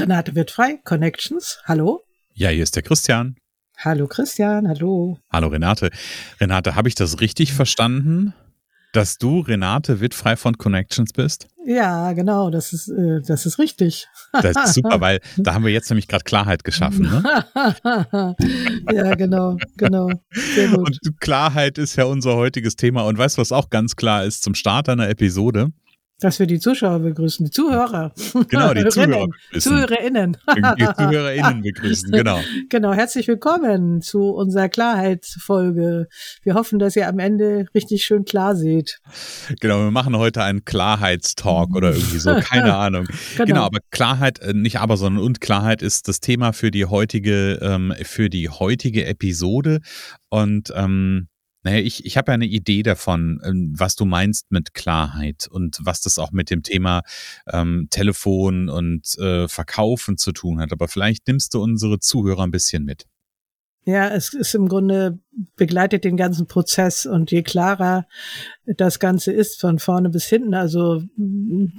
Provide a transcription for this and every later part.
Renate wird frei, Connections. Hallo. Ja, hier ist der Christian. Hallo Christian, hallo. Hallo Renate. Renate, habe ich das richtig verstanden, dass du Renate Wittfrei von Connections bist? Ja, genau, das ist, äh, das ist richtig. Das ist super, weil da haben wir jetzt nämlich gerade Klarheit geschaffen. Ne? ja, genau, genau. Sehr gut. Und Klarheit ist ja unser heutiges Thema. Und weißt du, was auch ganz klar ist zum Start einer Episode? Dass wir die Zuschauer begrüßen, die Zuhörer. Genau, die Zuhörer begrüßen. ZuhörerInnen. Die ZuhörerInnen begrüßen, genau. Genau, herzlich willkommen zu unserer Klarheitsfolge. Wir hoffen, dass ihr am Ende richtig schön klar seht. Genau, wir machen heute einen Klarheitstalk oder irgendwie so, keine Ahnung. Genau. genau. aber Klarheit, äh, nicht aber, sondern und Klarheit ist das Thema für die heutige, ähm, für die heutige Episode. Und ähm, naja, ich, ich habe ja eine Idee davon, ähm, was du meinst mit Klarheit und was das auch mit dem Thema ähm, Telefon und äh, Verkaufen zu tun hat. Aber vielleicht nimmst du unsere Zuhörer ein bisschen mit. Ja, es ist im Grunde begleitet den ganzen Prozess und je klarer das Ganze ist von vorne bis hinten, also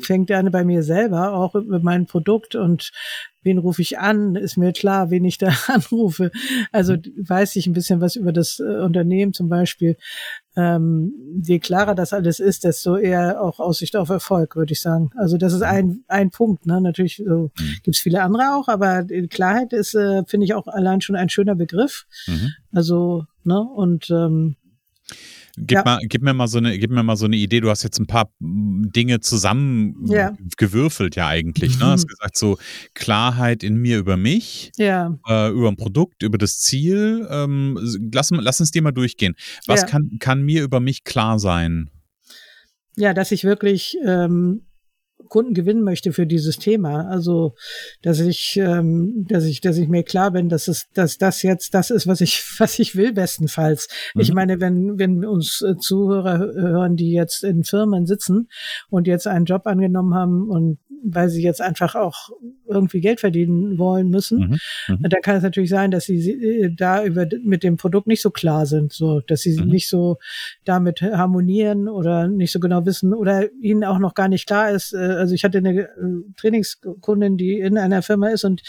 fängt gerne bei mir selber auch über mein Produkt und wen rufe ich an, ist mir klar, wen ich da anrufe. Also mhm. weiß ich ein bisschen was über das äh, Unternehmen zum Beispiel. Ähm, je klarer das alles ist, desto eher auch Aussicht auf Erfolg, würde ich sagen. Also das ist ein, ein Punkt. Ne? Natürlich so, mhm. gibt es viele andere auch, aber Klarheit ist, äh, finde ich, auch allein schon ein schöner Begriff. Mhm. Also, ne, und ähm, Gib, ja. mal, gib, mir mal so eine, gib mir mal so eine Idee. Du hast jetzt ein paar Dinge zusammengewürfelt, ja. ja eigentlich. Ne? Du hast gesagt, so Klarheit in mir über mich, ja. äh, über ein Produkt, über das Ziel. Ähm, lass, lass uns dir mal durchgehen. Was kann, kann mir über mich klar sein? Ja, dass ich wirklich ähm, Kunden gewinnen möchte für dieses Thema. Also, dass ich, ähm, dass ich, dass ich mir klar bin, dass es, dass das jetzt das ist, was ich, was ich will, bestenfalls. Mhm. Ich meine, wenn, wenn uns äh, Zuhörer hören, die jetzt in Firmen sitzen und jetzt einen Job angenommen haben und weil sie jetzt einfach auch irgendwie Geld verdienen wollen müssen, mhm. Mhm. dann kann es natürlich sein, dass sie äh, da über mit dem Produkt nicht so klar sind, so dass sie mhm. nicht so damit harmonieren oder nicht so genau wissen oder ihnen auch noch gar nicht klar ist. Äh, also ich hatte eine äh, Trainingskundin, die in einer Firma ist und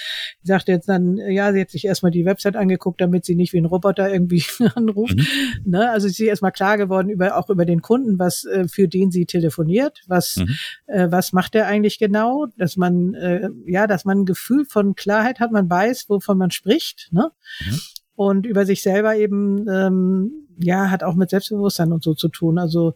sagte jetzt dann, ja, sie hat sich erstmal die Website angeguckt, damit sie nicht wie ein Roboter irgendwie anruft. Mhm. Ne? Also sie ist erstmal klar geworden über auch über den Kunden, was für den sie telefoniert, was mhm. was macht er eigentlich genau genau, dass man, äh, ja, dass man ein Gefühl von Klarheit hat, man weiß, wovon man spricht, ne? Mhm. Und über sich selber eben ähm, ja, hat auch mit Selbstbewusstsein und so zu tun. Also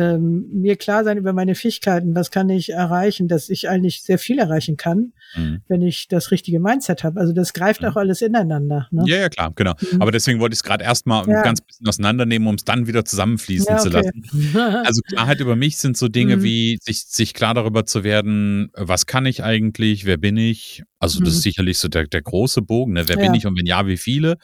ähm, mir klar sein über meine Fähigkeiten, was kann ich erreichen, dass ich eigentlich sehr viel erreichen kann, mhm. wenn ich das richtige Mindset habe. Also das greift mhm. auch alles ineinander. Ne? Ja, ja, klar, genau. Mhm. Aber deswegen wollte ich es gerade erstmal ja. ein ganz bisschen auseinandernehmen, um es dann wieder zusammenfließen ja, okay. zu lassen. Also Klarheit über mich sind so Dinge mhm. wie sich, sich klar darüber zu werden, was kann ich eigentlich, wer bin ich? Also das ist mhm. sicherlich so der, der große Bogen, ne? wer ja. bin ich und wenn ja, wie viele?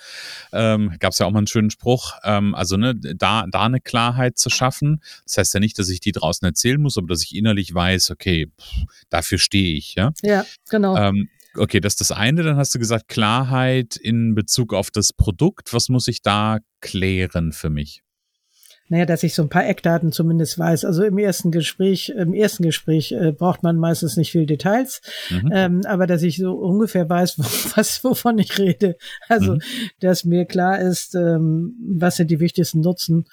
Ähm, Gab es ja auch mal einen schönen Spruch. Ähm, also ne, da, da eine Klarheit zu schaffen. Das heißt ja nicht, dass ich die draußen erzählen muss, aber dass ich innerlich weiß, okay, pff, dafür stehe ich. Ja, ja genau. Ähm, okay, das ist das eine. Dann hast du gesagt, Klarheit in Bezug auf das Produkt. Was muss ich da klären für mich? naja, dass ich so ein paar Eckdaten zumindest weiß. Also im ersten Gespräch, im ersten Gespräch äh, braucht man meistens nicht viel Details, mhm. ähm, aber dass ich so ungefähr weiß, wo, was, wovon ich rede. Also, mhm. dass mir klar ist, ähm, was sind die wichtigsten Nutzen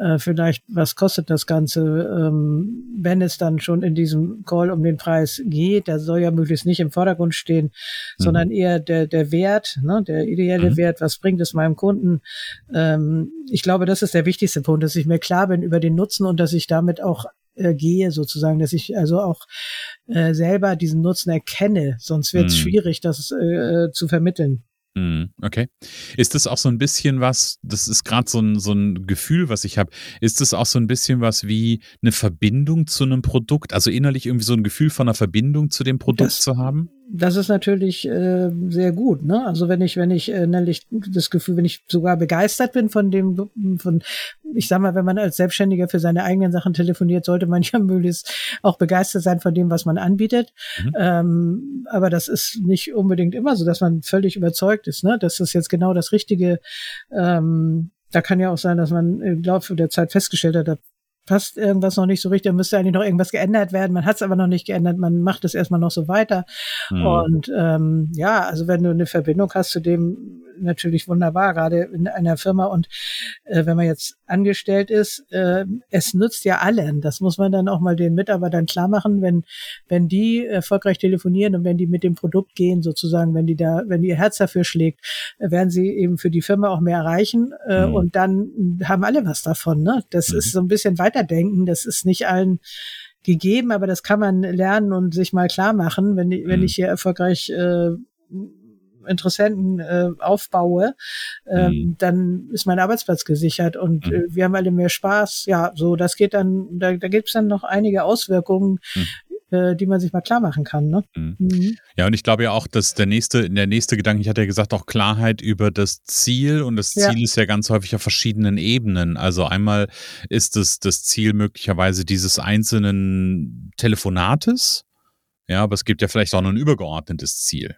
äh, vielleicht, was kostet das Ganze, ähm, wenn es dann schon in diesem Call um den Preis geht. Da soll ja möglichst nicht im Vordergrund stehen, mhm. sondern eher der, der Wert, ne, der ideelle mhm. Wert, was bringt es meinem Kunden. Ähm, ich glaube, das ist der wichtigste Punkt, dass ich mir klar bin über den Nutzen und dass ich damit auch äh, gehe, sozusagen, dass ich also auch äh, selber diesen Nutzen erkenne, sonst wird es mhm. schwierig, das äh, zu vermitteln. Mhm, okay. Ist das auch so ein bisschen was, das ist gerade so ein, so ein Gefühl, was ich habe, ist das auch so ein bisschen was wie eine Verbindung zu einem Produkt, also innerlich irgendwie so ein Gefühl von einer Verbindung zu dem Produkt das, zu haben? Das ist natürlich äh, sehr gut. Ne? Also wenn ich, wenn ich äh, nämlich das Gefühl, wenn ich sogar begeistert bin von dem, von, ich sag mal, wenn man als Selbstständiger für seine eigenen Sachen telefoniert, sollte man ja möglichst auch begeistert sein von dem, was man anbietet. Mhm. Ähm, aber das ist nicht unbedingt immer so, dass man völlig überzeugt ist, ne? dass das jetzt genau das Richtige ähm, da kann ja auch sein, dass man im Laufe der Zeit festgestellt hat, da passt irgendwas noch nicht so richtig, müsste eigentlich noch irgendwas geändert werden. Man hat es aber noch nicht geändert, man macht es erstmal noch so weiter. Mhm. Und ähm, ja, also wenn du eine Verbindung hast zu dem, natürlich wunderbar, gerade in einer Firma. Und äh, wenn man jetzt angestellt ist, äh, es nützt ja allen. Das muss man dann auch mal den Mitarbeitern klar machen, wenn, wenn die erfolgreich telefonieren und wenn die mit dem Produkt gehen, sozusagen, wenn die da, wenn ihr Herz dafür schlägt, werden sie eben für die Firma auch mehr erreichen. Äh, mhm. Und dann haben alle was davon. Ne? Das mhm. ist so ein bisschen weiterdenken. Das ist nicht allen gegeben, aber das kann man lernen und sich mal klar machen, wenn, wenn mhm. ich hier erfolgreich äh, Interessenten äh, aufbaue, ähm, mhm. dann ist mein Arbeitsplatz gesichert und mhm. äh, wir haben alle mehr Spaß. Ja, so, das geht dann, da, da gibt es dann noch einige Auswirkungen, mhm äh, die man sich mal klar machen kann. Ne? Mhm. mhm. Ja, und ich glaube ja auch, dass der nächste, der nächste Gedanke, ich hatte ja gesagt, auch Klarheit über das Ziel und das Ziel ja. ist ja ganz häufig auf verschiedenen Ebenen. Also einmal ist es das Ziel möglicherweise dieses einzelnen Telefonates, ja, aber es gibt ja vielleicht auch noch ein übergeordnetes Ziel.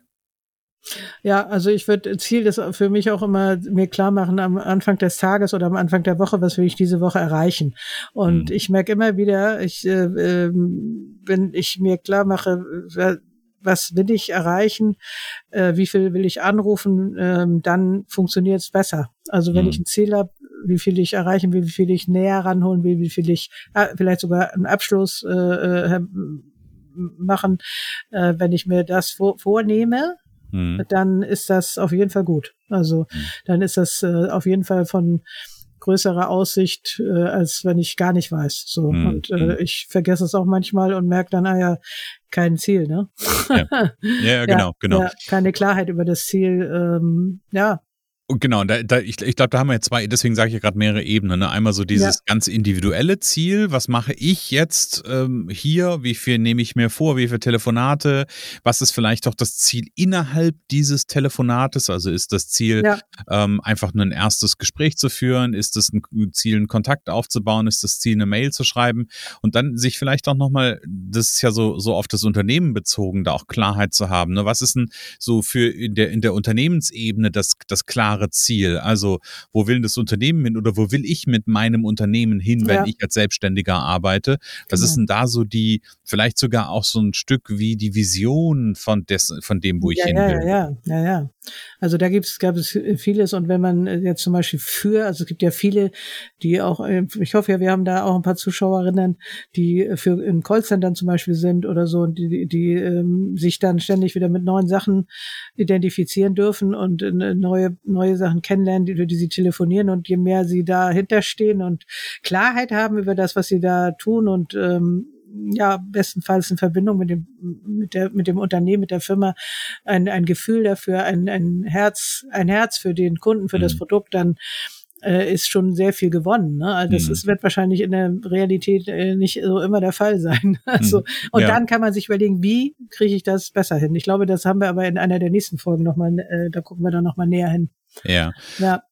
Ja, also ich würde Ziel ist für mich auch immer mir klar machen am Anfang des Tages oder am Anfang der Woche, was will ich diese Woche erreichen. Und mhm. ich merke immer wieder, ich, äh, ähm, wenn ich mir klar mache, was will ich erreichen, äh, wie viel will ich anrufen, äh, dann funktioniert es besser. Also wenn mhm. ich ein Ziel habe, wie viel ich erreichen will, wie viel ich näher ranholen will, wie viel ich äh, vielleicht sogar einen Abschluss äh, äh machen, äh, wenn ich mir das vor, vornehme, mhm. dann ist das auf jeden Fall gut. Also mhm. dann ist das äh, auf jeden Fall von größerer Aussicht, äh, als wenn ich gar nicht weiß. So mhm. und äh, mhm. ich vergesse es auch manchmal und merke dann, ah ja, kein Ziel, ne? Ja, ja genau, ja, genau. Ja, keine Klarheit über das Ziel. Ähm, ja, und genau, da, da, ich, ich glaube, da haben wir jetzt zwei, deswegen sage ich ja gerade mehrere Ebenen. Ne? Einmal so dieses ja. ganz individuelle Ziel, was mache ich jetzt ähm, hier, wie viel nehme ich mir vor, wie viele Telefonate, was ist vielleicht auch das Ziel innerhalb dieses Telefonates, also ist das Ziel ja. ähm, einfach nur ein erstes Gespräch zu führen, ist das ein Ziel, einen Kontakt aufzubauen, ist das Ziel, eine Mail zu schreiben und dann sich vielleicht auch nochmal, das ist ja so, so auf das Unternehmen bezogen, da auch Klarheit zu haben. Ne? Was ist denn so für in der, in der Unternehmensebene das, das klare klare Ziel. Also, wo will das Unternehmen hin oder wo will ich mit meinem Unternehmen hin, wenn ja. ich als Selbstständiger arbeite? Was genau. ist denn da so die, vielleicht sogar auch so ein Stück wie die Vision von, des, von dem, wo ich ja, hin will? Ja, ja, ja, ja. Also da gibt's, gab es vieles und wenn man jetzt zum Beispiel für, also es gibt ja viele, die auch, ich hoffe ja, wir haben da auch ein paar Zuschauerinnen, die für in Callcentern zum Beispiel sind oder so, die, die, die ähm, sich dann ständig wieder mit neuen Sachen identifizieren dürfen und neue, neue Sachen kennenlernen, die, die sie telefonieren und je mehr sie dahinter stehen und Klarheit haben über das, was sie da tun und ähm, ja, bestenfalls in Verbindung mit dem, mit der, mit dem Unternehmen, mit der Firma, ein, ein Gefühl dafür, ein, ein Herz, ein Herz für den Kunden, für mhm. das Produkt, dann äh, ist schon sehr viel gewonnen. Ne? Also das mhm. ist, wird wahrscheinlich in der Realität äh, nicht so immer der Fall sein. Also, mhm. Und ja. dann kann man sich überlegen, wie kriege ich das besser hin? Ich glaube, das haben wir aber in einer der nächsten Folgen nochmal, äh, da gucken wir dann nochmal näher hin. Ja. Ja.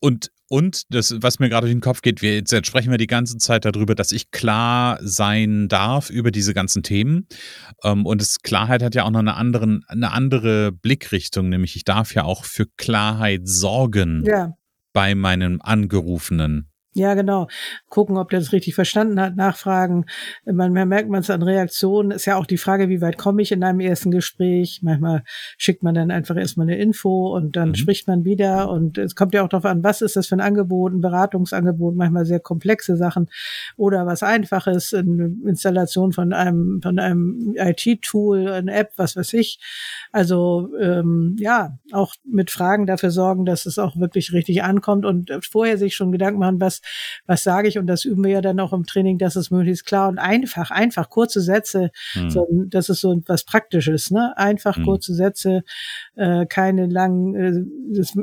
Und und das, was mir gerade durch den Kopf geht, wir, jetzt sprechen wir die ganze Zeit darüber, dass ich klar sein darf über diese ganzen Themen. Ähm, und das Klarheit hat ja auch noch eine, anderen, eine andere Blickrichtung, nämlich ich darf ja auch für Klarheit sorgen ja. bei meinem Angerufenen. Ja, genau. Gucken, ob der das richtig verstanden hat, nachfragen. Manchmal merkt man es an Reaktionen. Ist ja auch die Frage, wie weit komme ich in einem ersten Gespräch. Manchmal schickt man dann einfach erstmal eine Info und dann mhm. spricht man wieder. Und es kommt ja auch darauf an, was ist das für ein Angebot, ein Beratungsangebot, manchmal sehr komplexe Sachen oder was Einfaches, eine Installation von einem, von einem IT-Tool, eine App, was weiß ich. Also ähm, ja, auch mit Fragen dafür sorgen, dass es auch wirklich richtig ankommt und vorher sich schon Gedanken machen, was was sage ich und das üben wir ja dann auch im Training, dass es möglichst klar und einfach, einfach kurze Sätze, mhm. so, das ist so was Praktisches, ne? Einfach mhm. kurze Sätze, äh, keine langen, äh, das,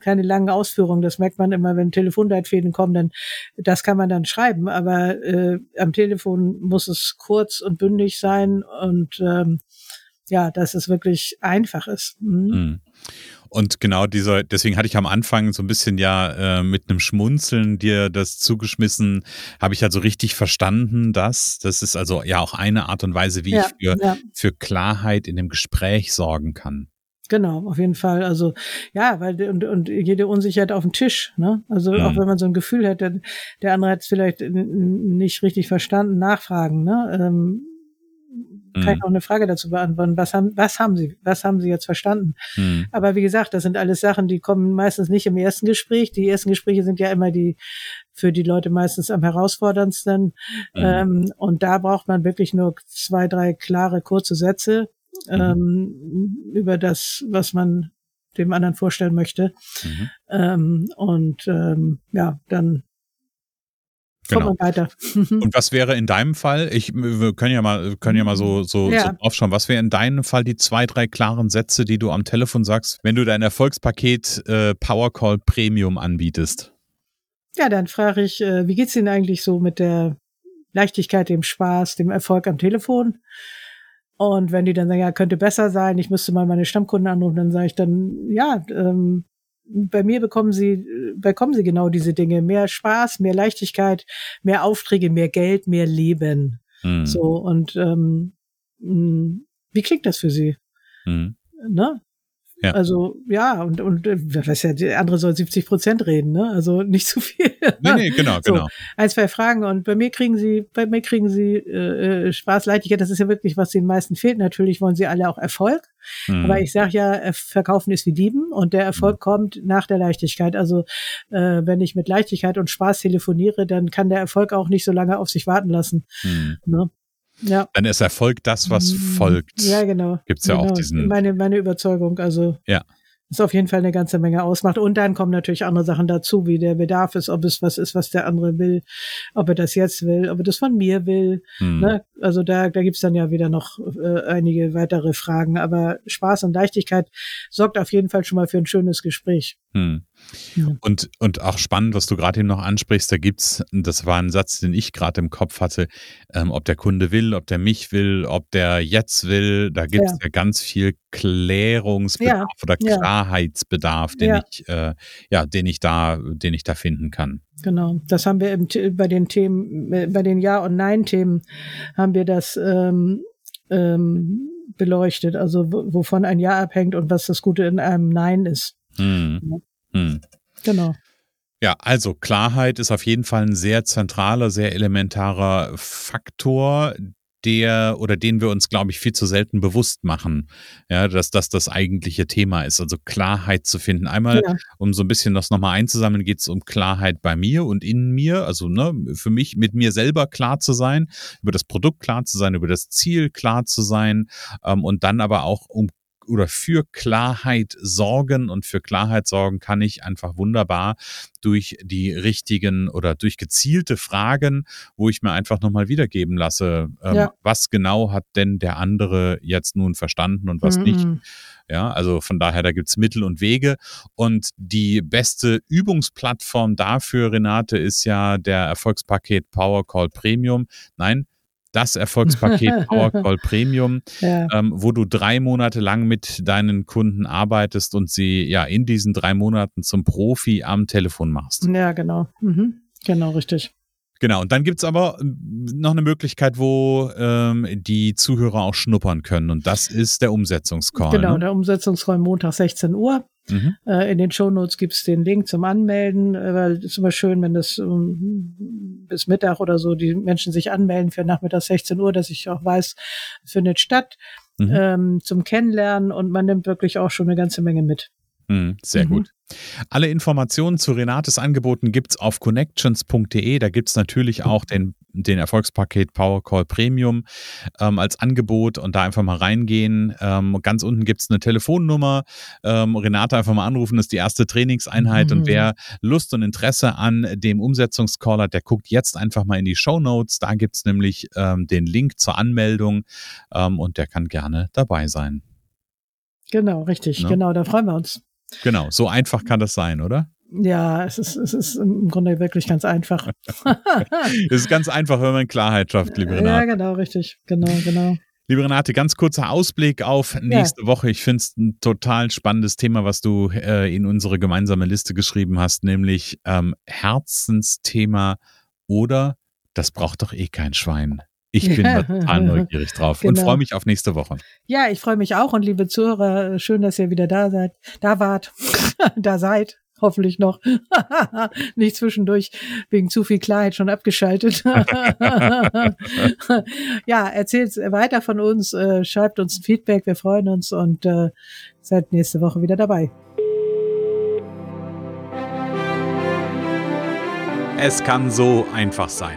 keine langen Ausführungen. Das merkt man immer, wenn Telefonleitfäden kommen, dann das kann man dann schreiben, aber äh, am Telefon muss es kurz und bündig sein und ähm, ja, dass es wirklich einfach ist. Mhm. Mhm. Und genau dieser, deswegen hatte ich am Anfang so ein bisschen ja äh, mit einem Schmunzeln dir das zugeschmissen, habe ich also richtig verstanden, dass das ist also ja auch eine Art und Weise, wie ja, ich für, ja. für Klarheit in dem Gespräch sorgen kann. Genau, auf jeden Fall. Also ja, weil und, und jede Unsicherheit auf dem Tisch. Ne? Also mhm. auch wenn man so ein Gefühl hat, der, der andere hat es vielleicht nicht richtig verstanden, nachfragen. Ne? Ähm, kann ich mhm. auch eine Frage dazu beantworten. Was haben, was haben Sie, was haben Sie jetzt verstanden? Mhm. Aber wie gesagt, das sind alles Sachen, die kommen meistens nicht im ersten Gespräch. Die ersten Gespräche sind ja immer die für die Leute meistens am herausforderndsten. Mhm. Ähm, und da braucht man wirklich nur zwei, drei klare, kurze Sätze mhm. ähm, über das, was man dem anderen vorstellen möchte. Mhm. Ähm, und ähm, ja, dann Genau. Und was wäre in deinem Fall, ich, wir können ja mal, können ja mal so, so, ja. so aufschauen, was wäre in deinem Fall die zwei, drei klaren Sätze, die du am Telefon sagst, wenn du dein Erfolgspaket äh, Powercall Premium anbietest? Ja, dann frage ich, äh, wie geht's Ihnen eigentlich so mit der Leichtigkeit, dem Spaß, dem Erfolg am Telefon? Und wenn die dann sagen, ja, könnte besser sein, ich müsste mal meine Stammkunden anrufen, dann sage ich dann, ja, ähm, bei mir bekommen sie, bekommen sie genau diese Dinge. Mehr Spaß, mehr Leichtigkeit, mehr Aufträge, mehr Geld, mehr Leben. Mhm. So, und ähm, hm, wie klingt das für Sie? Mhm. Ne? Ja. Also ja, und, und äh, was ja, der andere soll 70 Prozent reden, ne? Also nicht zu viel. Nee, nee, genau, so, genau. Ein, zwei Fragen und bei mir kriegen sie, bei mir kriegen sie äh, äh Spaß, Leichtigkeit, das ist ja wirklich, was den meisten fehlt. Natürlich wollen sie alle auch Erfolg. Mhm. Aber ich sage ja, äh, verkaufen ist wie Dieben und der Erfolg mhm. kommt nach der Leichtigkeit. Also äh, wenn ich mit Leichtigkeit und Spaß telefoniere, dann kann der Erfolg auch nicht so lange auf sich warten lassen. Mhm. Ne? Ja. Dann ist Erfolg das, was mhm. folgt. Ja, genau. Gibt es ja genau. auch diesen. Meine, meine Überzeugung, also. Ja ist auf jeden Fall eine ganze Menge ausmacht. Und dann kommen natürlich andere Sachen dazu, wie der Bedarf ist, ob es was ist, was der andere will, ob er das jetzt will, ob er das von mir will. Hm. Ne? Also da, da gibt's dann ja wieder noch äh, einige weitere Fragen. Aber Spaß und Leichtigkeit sorgt auf jeden Fall schon mal für ein schönes Gespräch. Hm. Ja. Und, und auch spannend, was du gerade eben noch ansprichst, da gibt's, das war ein Satz, den ich gerade im Kopf hatte, ähm, ob der Kunde will, ob der mich will, ob der jetzt will, da gibt's ja, ja ganz viel Klärungsbedarf ja. oder Klarheitsbedarf, den ich, äh, ja, den ich da, den ich da finden kann. Genau, das haben wir im, bei den Themen, äh, bei den Ja- und Nein-Themen haben wir das ähm, ähm, beleuchtet, also wovon ein Ja abhängt und was das Gute in einem Nein ist. Hm. Hm. Genau. Ja, also Klarheit ist auf jeden Fall ein sehr zentraler, sehr elementarer Faktor, der oder den wir uns, glaube ich, viel zu selten bewusst machen, ja, dass das das eigentliche Thema ist, also Klarheit zu finden. Einmal, ja. um so ein bisschen das nochmal einzusammeln, geht es um Klarheit bei mir und in mir, also ne, für mich mit mir selber klar zu sein, über das Produkt klar zu sein, über das Ziel klar zu sein ähm, und dann aber auch um oder für Klarheit sorgen und für Klarheit sorgen kann ich einfach wunderbar durch die richtigen oder durch gezielte Fragen, wo ich mir einfach nochmal wiedergeben lasse, ähm, ja. was genau hat denn der andere jetzt nun verstanden und was mhm. nicht. Ja, also von daher, da gibt's Mittel und Wege. Und die beste Übungsplattform dafür, Renate, ist ja der Erfolgspaket Power Call Premium. Nein, das Erfolgspaket PowerCall Premium, ja. ähm, wo du drei Monate lang mit deinen Kunden arbeitest und sie ja in diesen drei Monaten zum Profi am Telefon machst. Ja, genau. Mhm. Genau, richtig. Genau, und dann gibt's aber ähm, noch eine Möglichkeit, wo ähm, die Zuhörer auch schnuppern können. Und das ist der Umsetzungscall. Genau, ne? der Umsetzungscall Montag 16 Uhr. Mhm. Äh, in den Shownotes gibt es den Link zum Anmelden, äh, weil es ist immer schön, wenn das um, bis Mittag oder so die Menschen sich anmelden für nachmittags 16 Uhr, dass ich auch weiß, es findet statt mhm. ähm, zum Kennenlernen und man nimmt wirklich auch schon eine ganze Menge mit. Mhm, sehr mhm. gut. Alle Informationen zu Renates Angeboten gibt es auf connections.de. Da gibt es natürlich auch den, den Erfolgspaket Power Call Premium ähm, als Angebot und da einfach mal reingehen. Ähm, ganz unten gibt es eine Telefonnummer. Ähm, Renate einfach mal anrufen, das ist die erste Trainingseinheit. Mhm. Und wer Lust und Interesse an dem Umsetzungscall hat, der guckt jetzt einfach mal in die Show Notes. Da gibt es nämlich ähm, den Link zur Anmeldung ähm, und der kann gerne dabei sein. Genau, richtig. Ne? Genau, da freuen wir uns. Genau, so einfach kann das sein, oder? Ja, es ist, es ist im Grunde wirklich ganz einfach. es ist ganz einfach, wenn man Klarheit schafft, liebe Renate. Ja, genau, richtig. Genau, genau. Liebe Renate, ganz kurzer Ausblick auf nächste ja. Woche. Ich finde es ein total spannendes Thema, was du äh, in unsere gemeinsame Liste geschrieben hast, nämlich ähm, Herzensthema oder das braucht doch eh kein Schwein. Ich bin ja. total neugierig drauf genau. und freue mich auf nächste Woche. Ja, ich freue mich auch und liebe Zuhörer, schön, dass ihr wieder da seid, da wart, da seid. Hoffentlich noch. Nicht zwischendurch wegen zu viel Klarheit schon abgeschaltet. ja, erzählt weiter von uns, äh, schreibt uns ein Feedback, wir freuen uns und äh, seid nächste Woche wieder dabei. Es kann so einfach sein.